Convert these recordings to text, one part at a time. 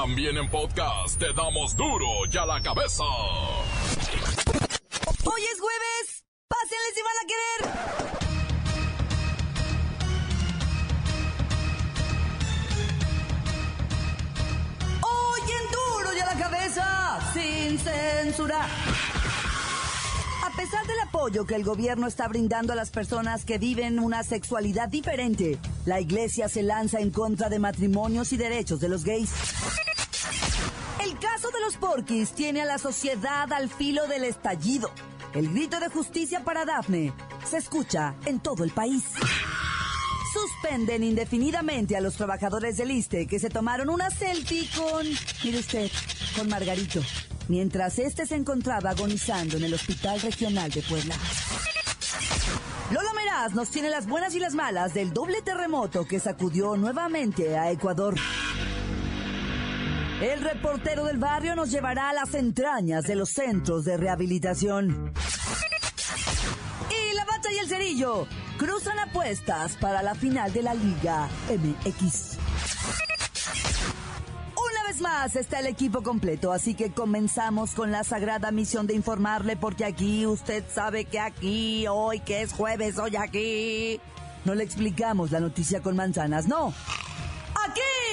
También en podcast te damos duro y a la cabeza. Hoy es jueves. Pásenle si van a querer. Hoy en duro y a la cabeza. Sin censura. A pesar del apoyo que el gobierno está brindando a las personas que viven una sexualidad diferente, la iglesia se lanza en contra de matrimonios y derechos de los gays. Los porquis tiene a la sociedad al filo del estallido. El grito de justicia para Dafne se escucha en todo el país. Suspenden indefinidamente a los trabajadores del ISTE que se tomaron una selfie con, mire usted, con Margarito, mientras este se encontraba agonizando en el Hospital Regional de Puebla. Lolo Meraz nos tiene las buenas y las malas del doble terremoto que sacudió nuevamente a Ecuador. El reportero del barrio nos llevará a las entrañas de los centros de rehabilitación. Y la bacha y el cerillo cruzan apuestas para la final de la Liga MX. Una vez más está el equipo completo, así que comenzamos con la sagrada misión de informarle, porque aquí usted sabe que aquí, hoy que es jueves, hoy aquí, no le explicamos la noticia con manzanas, no.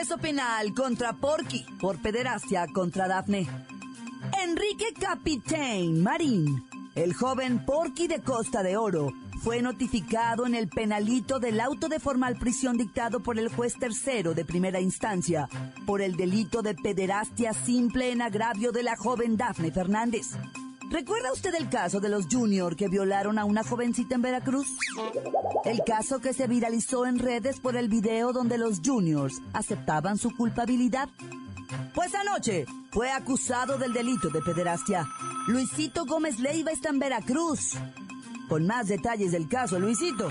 Proceso penal contra Porky por pederastia contra Dafne. Enrique Capitaine Marín, el joven Porky de Costa de Oro, fue notificado en el penalito del auto de formal prisión dictado por el juez tercero de primera instancia por el delito de pederastia simple en agravio de la joven Dafne Fernández. ¿Recuerda usted el caso de los Junior que violaron a una jovencita en Veracruz? El caso que se viralizó en redes por el video donde los Juniors aceptaban su culpabilidad. Pues anoche fue acusado del delito de pederastia. Luisito Gómez Leiva está en Veracruz. Con más detalles del caso, Luisito.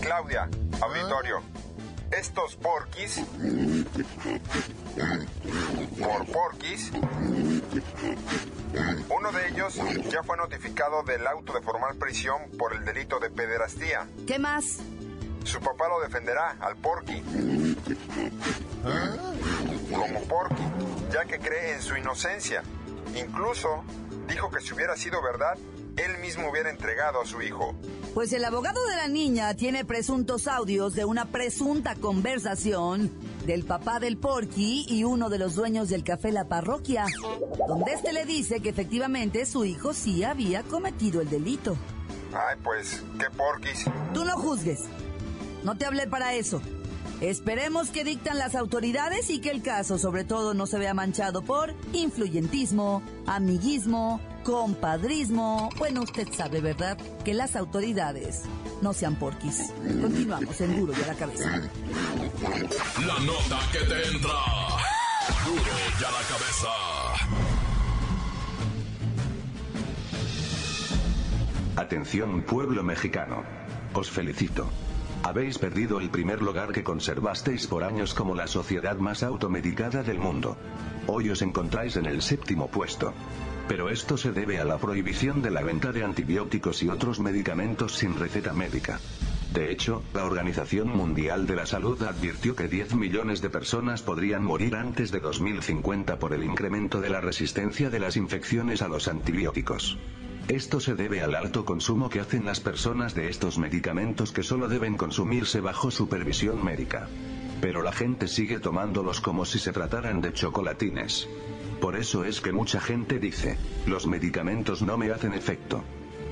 Claudia, auditorio. Estos porquis. Por porquis. Uno de ellos ya fue notificado del auto de formal prisión por el delito de pederastía. ¿Qué más? Su papá lo defenderá al porqui. Como porqui, ya que cree en su inocencia. Incluso dijo que si hubiera sido verdad, él mismo hubiera entregado a su hijo. Pues el abogado de la niña tiene presuntos audios de una presunta conversación del papá del Porky y uno de los dueños del café La Parroquia, donde este le dice que efectivamente su hijo sí había cometido el delito. Ay, pues, qué porquis. Tú no juzgues. No te hablé para eso. Esperemos que dictan las autoridades y que el caso sobre todo no se vea manchado por influyentismo, amiguismo, compadrismo. Bueno, usted sabe, ¿verdad? Que las autoridades no sean porquis. Continuamos en Duro y a la cabeza. La nota que te entra. Duro y a la cabeza. Atención pueblo mexicano. Os felicito. Habéis perdido el primer lugar que conservasteis por años como la sociedad más automedicada del mundo. Hoy os encontráis en el séptimo puesto. Pero esto se debe a la prohibición de la venta de antibióticos y otros medicamentos sin receta médica. De hecho, la Organización Mundial de la Salud advirtió que 10 millones de personas podrían morir antes de 2050 por el incremento de la resistencia de las infecciones a los antibióticos. Esto se debe al alto consumo que hacen las personas de estos medicamentos que solo deben consumirse bajo supervisión médica. Pero la gente sigue tomándolos como si se trataran de chocolatines. Por eso es que mucha gente dice, los medicamentos no me hacen efecto.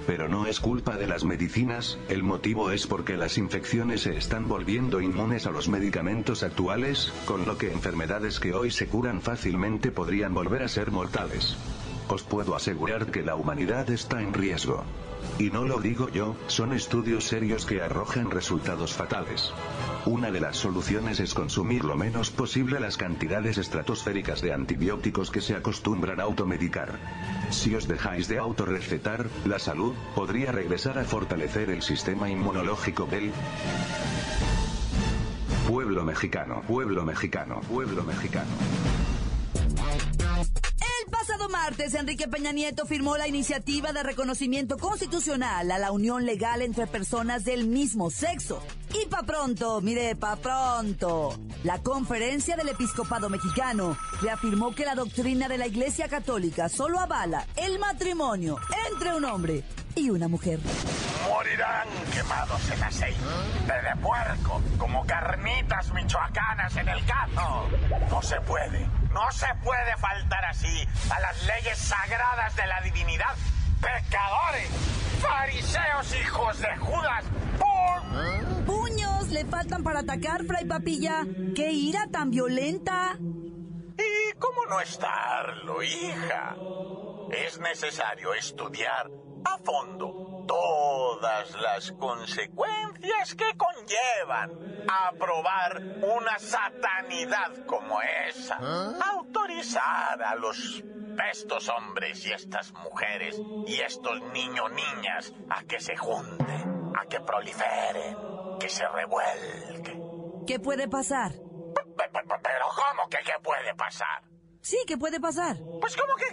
Pero no es culpa de las medicinas, el motivo es porque las infecciones se están volviendo inmunes a los medicamentos actuales, con lo que enfermedades que hoy se curan fácilmente podrían volver a ser mortales. Os puedo asegurar que la humanidad está en riesgo. Y no lo digo yo, son estudios serios que arrojan resultados fatales. Una de las soluciones es consumir lo menos posible las cantidades estratosféricas de antibióticos que se acostumbran a automedicar. Si os dejáis de autorrecetar, la salud podría regresar a fortalecer el sistema inmunológico del pueblo mexicano, pueblo mexicano, pueblo mexicano martes, Enrique Peña Nieto firmó la iniciativa de reconocimiento constitucional a la unión legal entre personas del mismo sexo. Y pa' pronto, mire, pa' pronto. La conferencia del episcopado mexicano reafirmó que la doctrina de la Iglesia Católica solo avala el matrimonio entre un hombre y una mujer. Morirán quemados en aceite de puerco, como carnitas michoacanas en el. No se puede no se puede faltar así a las leyes sagradas de la divinidad. ¡Pecadores! ¡Fariseos hijos de Judas! ¡Pum! ¡Puños! Le faltan para atacar, Fray Papilla. ¡Qué ira tan violenta! ¿Y cómo no estarlo, hija? Es necesario estudiar a fondo todas las consecuencias que conllevan aprobar una satanidad como esa. ¿Ah? Autorizar a los estos hombres y estas mujeres y estos niños niñas a que se junten, a que proliferen, que se revuelquen. ¿Qué puede pasar? Pero ¿cómo que qué puede pasar? Sí, ¿qué puede pasar? Pues ¿cómo que,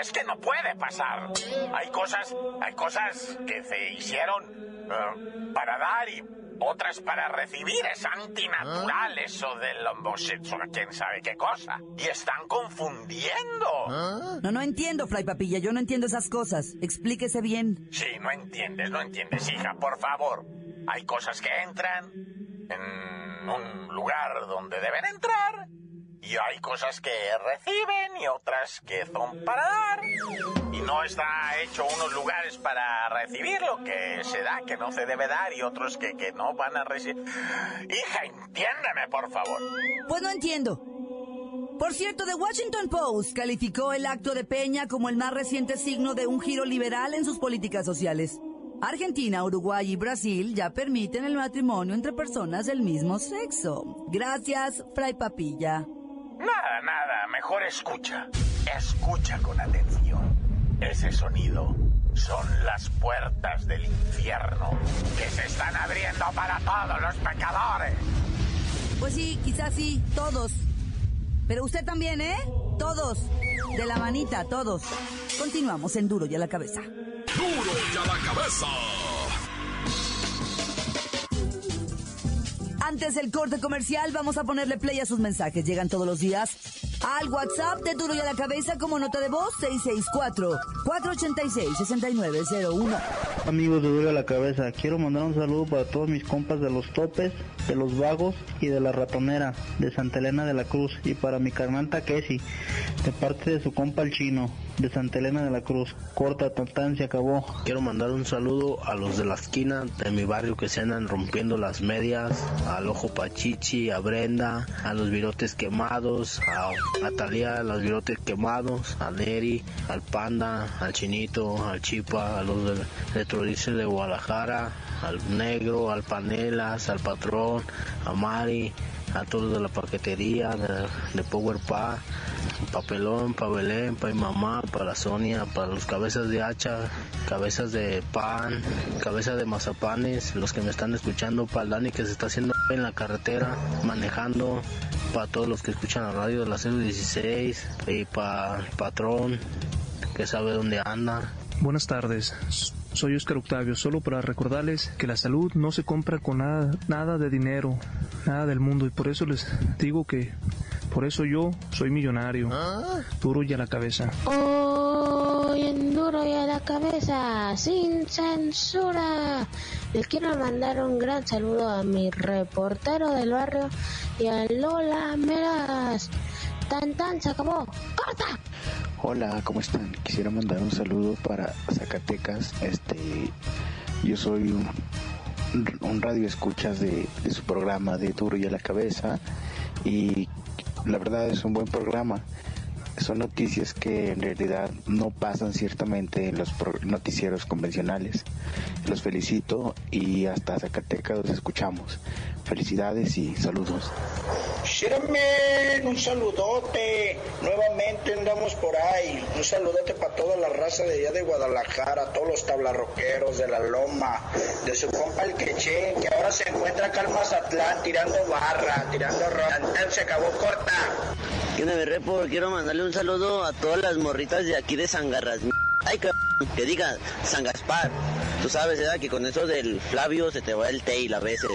Es que no puede pasar. Hay cosas, hay cosas que se hicieron eh, para dar y otras para recibir. Es antinatural ¿Ah? eso del homosexual, quién sabe qué cosa. Y están confundiendo. ¿Ah? No, no entiendo, Fray Papilla, yo no entiendo esas cosas. Explíquese bien. Sí, no entiendes, no entiendes, hija, por favor. Hay cosas que entran en un lugar donde deben entrar y hay cosas que reciben y otras que son para dar. Y no está hecho unos lugares para recibir lo que se da, que no se debe dar, y otros que, que no van a recibir. Hija, entiéndeme, por favor. Pues no entiendo. Por cierto, The Washington Post calificó el acto de Peña como el más reciente signo de un giro liberal en sus políticas sociales. Argentina, Uruguay y Brasil ya permiten el matrimonio entre personas del mismo sexo. Gracias, Fray Papilla. Nada, nada, mejor escucha. Escucha con atención. Ese sonido son las puertas del infierno que se están abriendo para todos los pecadores. Pues sí, quizás sí, todos. Pero usted también, ¿eh? Todos. De la manita, todos. Continuamos en Duro y a la cabeza. Duro y a la cabeza. Antes del corte comercial, vamos a ponerle play a sus mensajes. Llegan todos los días al WhatsApp de Duro y a la Cabeza como nota de voz 664-486-6901. Amigos de Duro y a la Cabeza, quiero mandar un saludo para todos mis compas de los topes, de los vagos y de la ratonera de Santa Elena de la Cruz y para mi carnal Taquesi, de parte de su compa el chino de Santa Elena de la Cruz. Corta, tan, se acabó. Quiero mandar un saludo a los de la esquina de mi barrio que se andan rompiendo las medias, al Ojo Pachichi, a Brenda, a los virotes quemados, a Natalia, a los virotes quemados, a Neri, al Panda, al Chinito, al Chipa, a los del Electrodice de Guadalajara, al Negro, al Panelas, al Patrón, a Mari, a todos de la paquetería, de, de Power Pa, papelón, para Belén, para mi mamá, para Sonia, para los cabezas de hacha, cabezas de pan, cabezas de mazapanes, los que me están escuchando, para el Dani que se está haciendo en la carretera, manejando, para todos los que escuchan la radio de la 016 y para el patrón que sabe dónde anda. Buenas tardes. Soy Oscar Octavio, solo para recordarles que la salud no se compra con nada, nada de dinero, nada del mundo y por eso les digo que por eso yo soy millonario. Duro y a la cabeza. Hoy en Duro y a la cabeza, sin censura. Les quiero mandar un gran saludo a mi reportero del barrio y a Lola Meras. Tan tan, se acabó. ¡Corta! Hola, ¿cómo están? Quisiera mandar un saludo para Zacatecas. Este, yo soy un, un radio escuchas de, de su programa de Duro y a la cabeza y la verdad es un buen programa son noticias que en realidad no pasan ciertamente en los noticieros convencionales. Los felicito y hasta Zacatecas los escuchamos. Felicidades y saludos. Shiramen, un saludote. Nuevamente andamos por ahí. Un saludote para toda la raza de allá de Guadalajara, todos los tablarroqueros de la Loma, de su compa el Queche, que ahora se encuentra acá en Mazatlán tirando barra, tirando rock. Se acabó corta. ¿Qué me repo? Quiero mandarle un saludo a todas las morritas de aquí de Sangarras. Ay, que diga San Gaspar. Tú sabes, ¿verdad? Que con eso del Flavio se te va el tail a veces.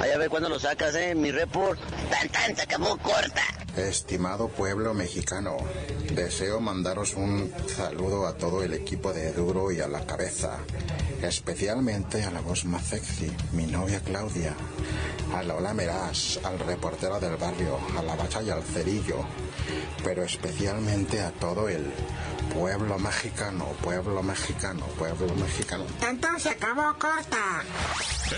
Ay, a ver cuándo lo sacas, ¿eh? Mi report. Tan, tan, se acabó corta. Estimado pueblo mexicano, deseo mandaros un saludo a todo el equipo de Duro y a la cabeza, especialmente a la voz más sexy, mi novia Claudia, a Lola Meraz, al reportero del barrio, a la bacha y al cerillo, pero especialmente a todo el pueblo mexicano, pueblo mexicano, pueblo mexicano. Entonces se acabó corta.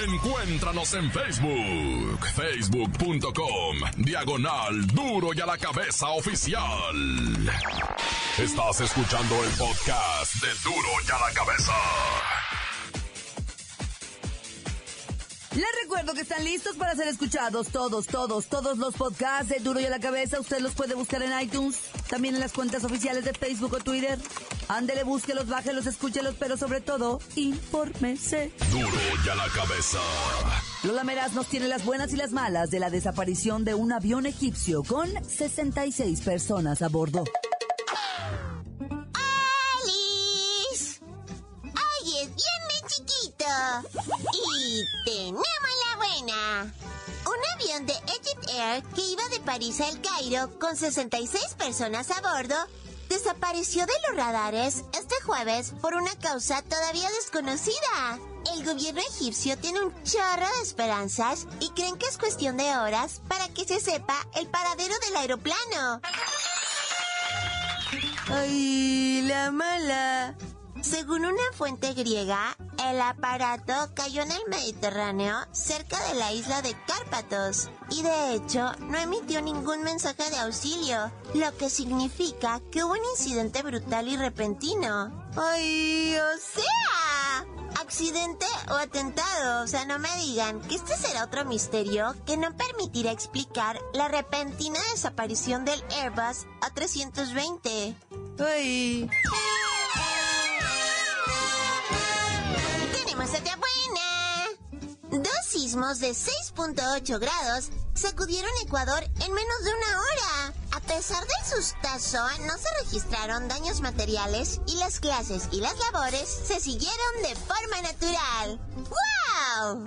Encuéntranos en Facebook, facebook.com, diagonal duro y a la cabeza oficial. Estás escuchando el podcast de duro y a la cabeza. Les recuerdo que están listos para ser escuchados todos, todos, todos los podcasts de Duro y a la Cabeza. Usted los puede buscar en iTunes, también en las cuentas oficiales de Facebook o Twitter. Ándele, búsquelos, bájelos, escúchelos, pero sobre todo, infórmese. Duro y a la Cabeza. Lola Meraz nos tiene las buenas y las malas de la desaparición de un avión egipcio con 66 personas a bordo. Avión de Egypt Air que iba de París a El Cairo con 66 personas a bordo desapareció de los radares este jueves por una causa todavía desconocida. El gobierno egipcio tiene un chorro de esperanzas y creen que es cuestión de horas para que se sepa el paradero del aeroplano. ¡Ay, la mala! Según una fuente griega, el aparato cayó en el Mediterráneo cerca de la isla de Cárpatos y de hecho no emitió ningún mensaje de auxilio, lo que significa que hubo un incidente brutal y repentino. ¡Ay, o sea! accidente o atentado. O sea, no me digan que este será otro misterio que no permitirá explicar la repentina desaparición del Airbus A320. ¡Ay! Dos sismos de 6.8 grados sacudieron Ecuador en menos de una hora. A pesar del sustazo, no se registraron daños materiales y las clases y las labores se siguieron de forma natural. ¡Wow!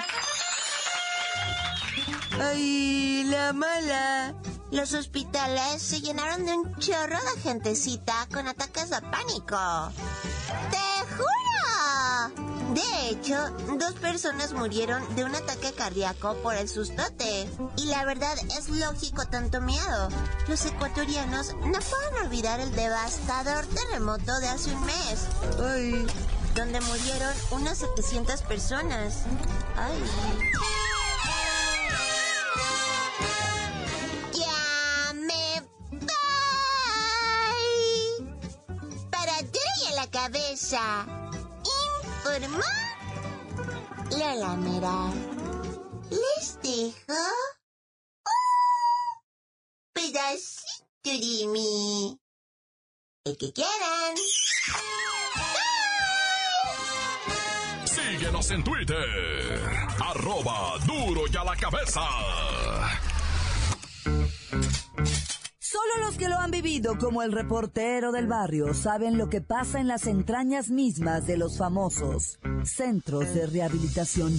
¡Ay, la mala! Los hospitales se llenaron de un chorro de gentecita con ataques de pánico. ¡Te juro! De hecho, dos personas murieron de un ataque cardíaco por el sustote. Y la verdad es lógico tanto miedo. Los ecuatorianos no pueden olvidar el devastador terremoto de hace un mes. Ay, donde murieron unas 700 personas. Ay. Ya y la Mera. Les dejo un pedacito de mí. El que quieran. Síguenos en Twitter. Arroba duro y a la cabeza. Solo los que lo han vivido como el reportero del barrio saben lo que pasa en las entrañas mismas de los famosos centros de rehabilitación.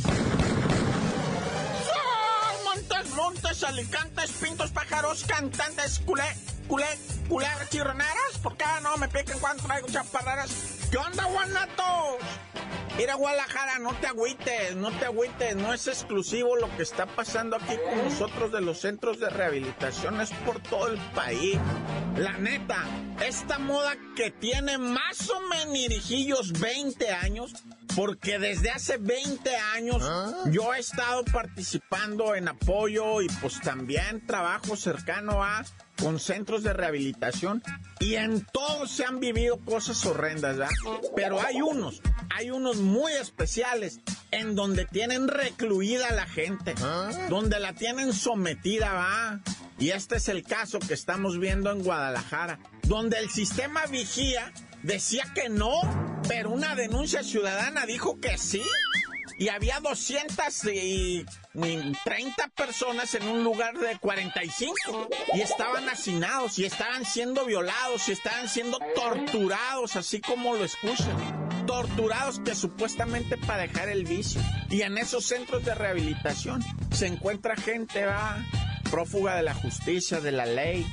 Montes, montes, alicantes, pintos, pájaros, cantantes, culé, culé, culé, chirroneras. ¿Por qué no me piquen cuando traigo chaparreras? ¿Qué onda, guanatos? Mira, Guadalajara, no te agüites, no te agüites, no es exclusivo lo que está pasando aquí con nosotros de los centros de rehabilitación, es por todo el país. La neta, esta moda que tiene más o menos 20 años, porque desde hace 20 años yo he estado participando en apoyo y pues también trabajo cercano a con centros de rehabilitación Y en todos se han vivido cosas horrendas, ¿verdad? Pero hay unos, hay unos muy especiales en donde tienen recluida a la gente, donde la tienen sometida, ¿va? Y este es el caso que estamos viendo en Guadalajara, donde el sistema vigía decía que no, pero una denuncia ciudadana dijo que sí y había 230 personas en un lugar de 45 y estaban hacinados y estaban siendo violados y estaban siendo torturados, así como lo escuchan. Torturados que supuestamente para dejar el vicio. Y en esos centros de rehabilitación se encuentra gente, va, prófuga de la justicia, de la ley,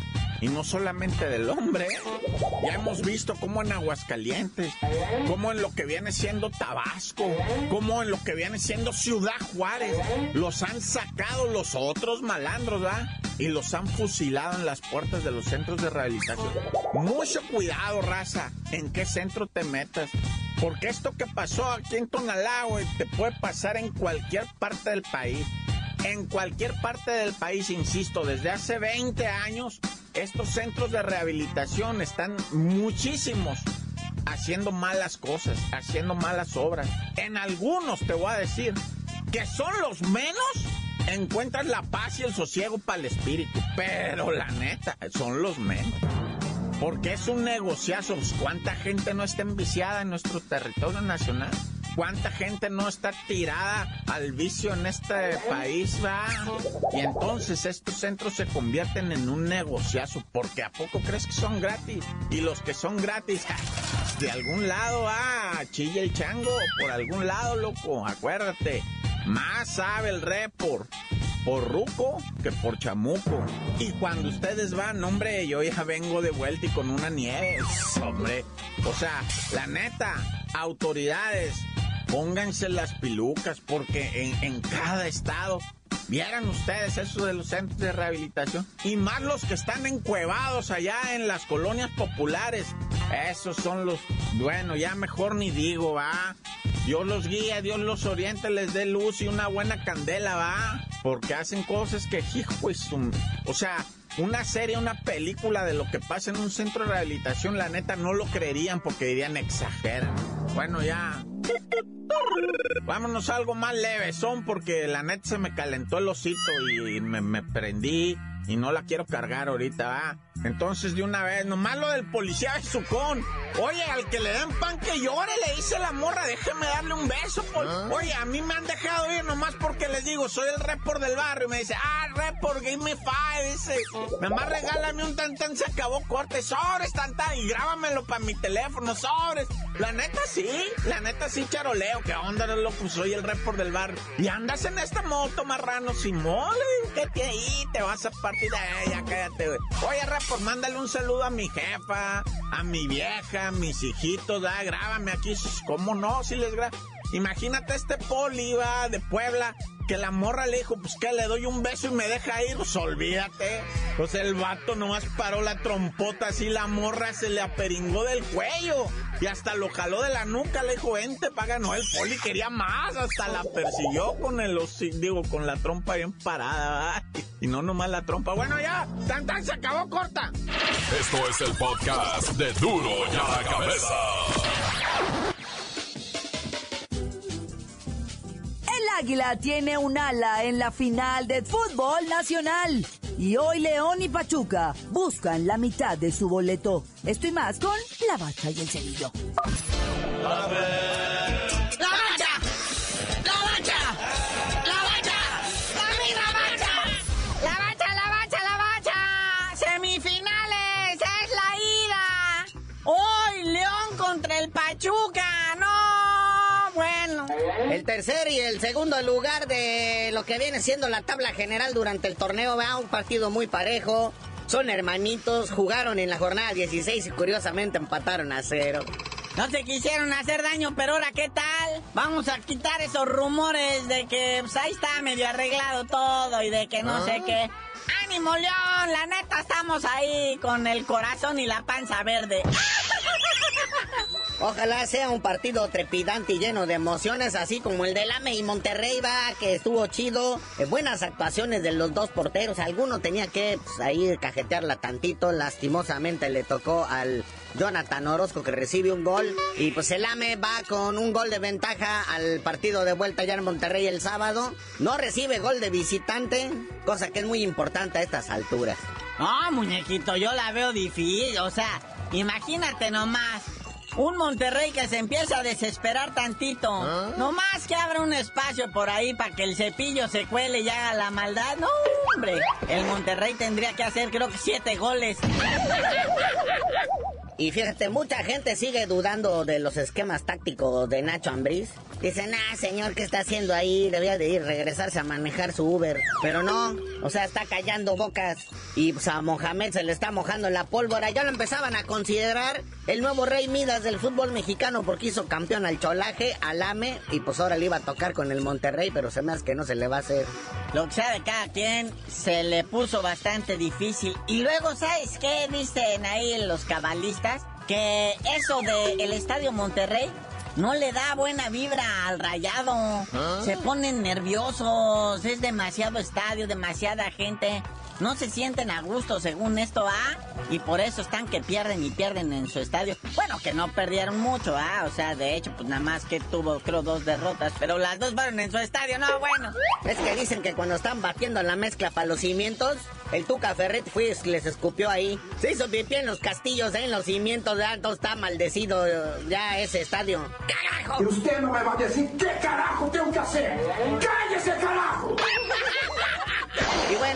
y no solamente del hombre. Ya hemos visto cómo en Aguascalientes, cómo en lo que viene siendo Tabasco, cómo en lo que viene siendo Ciudad Juárez, los han sacado los otros malandros. Y los han fusilado en las puertas de los centros de rehabilitación. Mucho cuidado, raza, en qué centro te metas. Porque esto que pasó aquí en Tonalá, te puede pasar en cualquier parte del país. En cualquier parte del país, insisto, desde hace 20 años, estos centros de rehabilitación están muchísimos haciendo malas cosas, haciendo malas obras. En algunos, te voy a decir, que son los menos, encuentran la paz y el sosiego para el espíritu. Pero la neta, son los menos. Porque es un negociazo. ¿Cuánta gente no está enviciada en nuestro territorio nacional? ¿Cuánta gente no está tirada al vicio en este país, va? Y entonces estos centros se convierten en un negociazo, porque ¿a poco crees que son gratis? Y los que son gratis, de algún lado, ah, chilla el chango, por algún lado, loco, acuérdate. Más sabe el report por ruco que por chamuco. Y cuando ustedes van, hombre, yo ya vengo de vuelta y con una nieve, hombre. O sea, la neta, autoridades, pónganse las pilucas porque en, cada estado Vieran ustedes eso de los centros de rehabilitación. Y más los que están encuevados allá en las colonias populares. Esos son los, bueno, ya mejor ni digo, va. Dios los guía, Dios los oriente, les dé luz y una buena candela, va. Porque hacen cosas que, hijo, o sea, una serie, una película de lo que pasa en un centro de rehabilitación, la neta no lo creerían porque dirían exageran. Bueno, ya. Vámonos a algo más leve, son porque la neta se me calentó el osito y me, me prendí y no la quiero cargar ahorita, ¿va? Entonces, de una vez, nomás lo del policía de Sucón. Oye, al que le den pan que llore, le dice la morra, déjeme darle un beso. ¿Ah? Oye, a mí me han dejado ir nomás porque les digo, soy el report del barrio. Y me dice, ah, report, give me five. Dice, nomás regálame un tan se acabó corte. Sobres, tanta, y grábamelo para mi teléfono, sobres. La neta sí, la neta sí, charoleo. ¿Qué onda, loco? Soy el report del barrio. Y andas en esta moto, marrano, sin mole. ¿Qué te ahí? Te vas a partir de ella, cállate, güey. Oye, report mándale un saludo a mi jefa, a mi vieja, a mis hijitos, da, grábame aquí, ¿cómo no? Si les grabo. Imagínate este poli, va, de Puebla, que la morra le dijo, pues que le doy un beso y me deja ir, pues olvídate. Pues el vato nomás paró la trompota así, la morra se le aperingó del cuello y hasta lo jaló de la nuca, le dijo, vente, paga, no, el poli quería más, hasta la persiguió con el, digo, con la trompa bien parada, y no nomás la trompa. Bueno, ya, tan tan, se acabó corta. Esto es el podcast de Duro y a la cabeza. Águila tiene un ala en la final del fútbol nacional. Y hoy León y Pachuca buscan la mitad de su boleto. Estoy más con la bacha y el cerillo. ¡La bacha! ¡La bacha! ¡La bacha! ¡La bacha! ¡La bacha, la bacha, la bacha! ¡Semifinales! ¡Es la ida! ¡Hoy León contra el Pachuca! El tercer y el segundo lugar de lo que viene siendo la tabla general durante el torneo, va un partido muy parejo. Son hermanitos, jugaron en la jornada 16 y curiosamente empataron a cero. No se quisieron hacer daño, pero ahora qué tal? Vamos a quitar esos rumores de que pues, ahí está medio arreglado todo y de que no sé ah. qué. ¡Ánimo, León! La neta estamos ahí con el corazón y la panza verde. Ojalá sea un partido trepidante y lleno de emociones, así como el del AME y Monterrey va, que estuvo chido. Eh, buenas actuaciones de los dos porteros. Alguno tenía que pues, ahí cajetearla tantito. Lastimosamente le tocó al Jonathan Orozco que recibe un gol. Y pues el AME va con un gol de ventaja al partido de vuelta ya en Monterrey el sábado. No recibe gol de visitante, cosa que es muy importante a estas alturas. No, muñequito, yo la veo difícil. O sea, imagínate nomás. Un Monterrey que se empieza a desesperar tantito. ¿Ah? No más que abra un espacio por ahí para que el cepillo se cuele y haga la maldad. No, hombre. El Monterrey tendría que hacer creo que siete goles. Y fíjate, mucha gente sigue dudando de los esquemas tácticos de Nacho Ambriz. Dicen, ah, señor, ¿qué está haciendo ahí? Debía de ir, regresarse a manejar su Uber. Pero no, o sea, está callando bocas. Y pues, a Mohamed se le está mojando la pólvora. Ya lo empezaban a considerar el nuevo rey Midas del fútbol mexicano porque hizo campeón al Cholaje, al AME. Y pues ahora le iba a tocar con el Monterrey, pero se me hace que no se le va a hacer. Lo que sea de cada quien, se le puso bastante difícil. Y luego, ¿sabes qué dicen ahí los cabalistas? Que eso del el Estadio Monterrey no le da buena vibra al rayado. ¿Ah? Se ponen nerviosos, es demasiado estadio, demasiada gente no se sienten a gusto según esto, ¿ah? Y por eso están que pierden y pierden en su estadio. Bueno, que no perdieron mucho, ¿ah? O sea, de hecho, pues nada más que tuvo, creo, dos derrotas, pero las dos fueron en su estadio, no, bueno. Es que dicen que cuando están batiendo la mezcla para los cimientos, el Tuca Ferret fue les escupió ahí. Se hizo pipí en los castillos, ¿eh? en los cimientos de alto, está maldecido ya ese estadio. ¡Carajo! Y usted no me va a decir qué carajo tengo que hacer. ¡Cállese, carajo!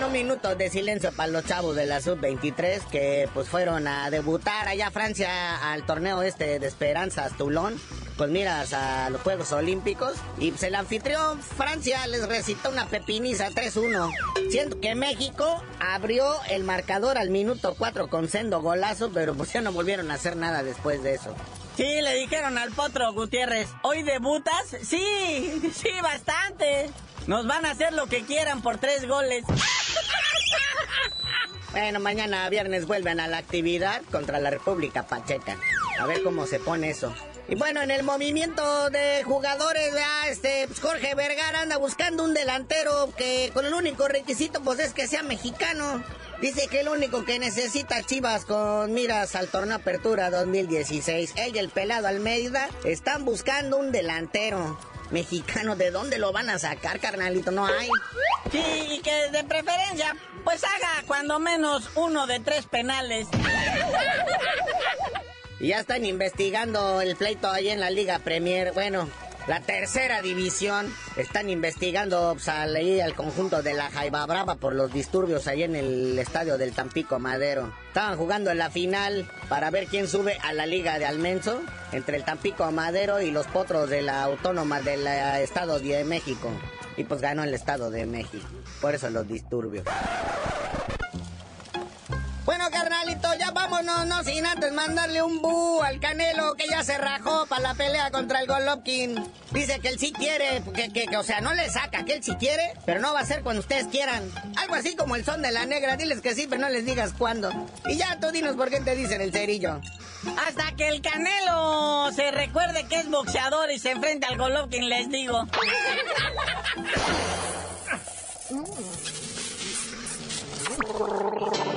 Y bueno, un minuto de silencio para los chavos de la sub-23 que pues fueron a debutar allá a Francia al torneo este de Esperanza Toulon. Pues miras a los Juegos Olímpicos y pues el anfitrión Francia les recitó una pepiniza 3-1. Siento que México abrió el marcador al minuto 4 con sendo golazo, pero pues ya no volvieron a hacer nada después de eso. Sí, le dijeron al potro Gutiérrez, ¿hoy debutas? Sí, sí, bastante. Nos van a hacer lo que quieran por tres goles. Bueno, mañana viernes vuelven a la actividad contra la República Pacheca. A ver cómo se pone eso. Y bueno, en el movimiento de jugadores, este, pues, Jorge Vergara anda buscando un delantero que con el único requisito pues es que sea mexicano. Dice que el único que necesita Chivas con miras al torneo Apertura 2016, él y el pelado Almeida, están buscando un delantero mexicano, ¿de dónde lo van a sacar, carnalito? No hay. Sí, y que de preferencia, pues haga cuando menos uno de tres penales. Y ya están investigando el pleito ahí en la Liga Premier. Bueno, la tercera división. Están investigando pues, al, conjunto de la Jaiba Brava por los disturbios ahí en el estadio del Tampico Madero. Estaban jugando en la final para ver quién sube a la Liga de Almenso entre el Tampico Madero y los potros de la Autónoma del Estado de México. Y pues ganó el Estado de México. Por eso los disturbios. Ya vámonos, no sin antes mandarle un bu al Canelo que ya se rajó para la pelea contra el Golovkin. Dice que él sí quiere, que, que, o sea, no le saca, que él sí quiere, pero no va a ser cuando ustedes quieran. Algo así como el son de la negra, diles que sí, pero no les digas cuándo. Y ya tú dinos por qué te dicen el cerillo. Hasta que el Canelo se recuerde que es boxeador y se enfrenta al Golovkin, les digo.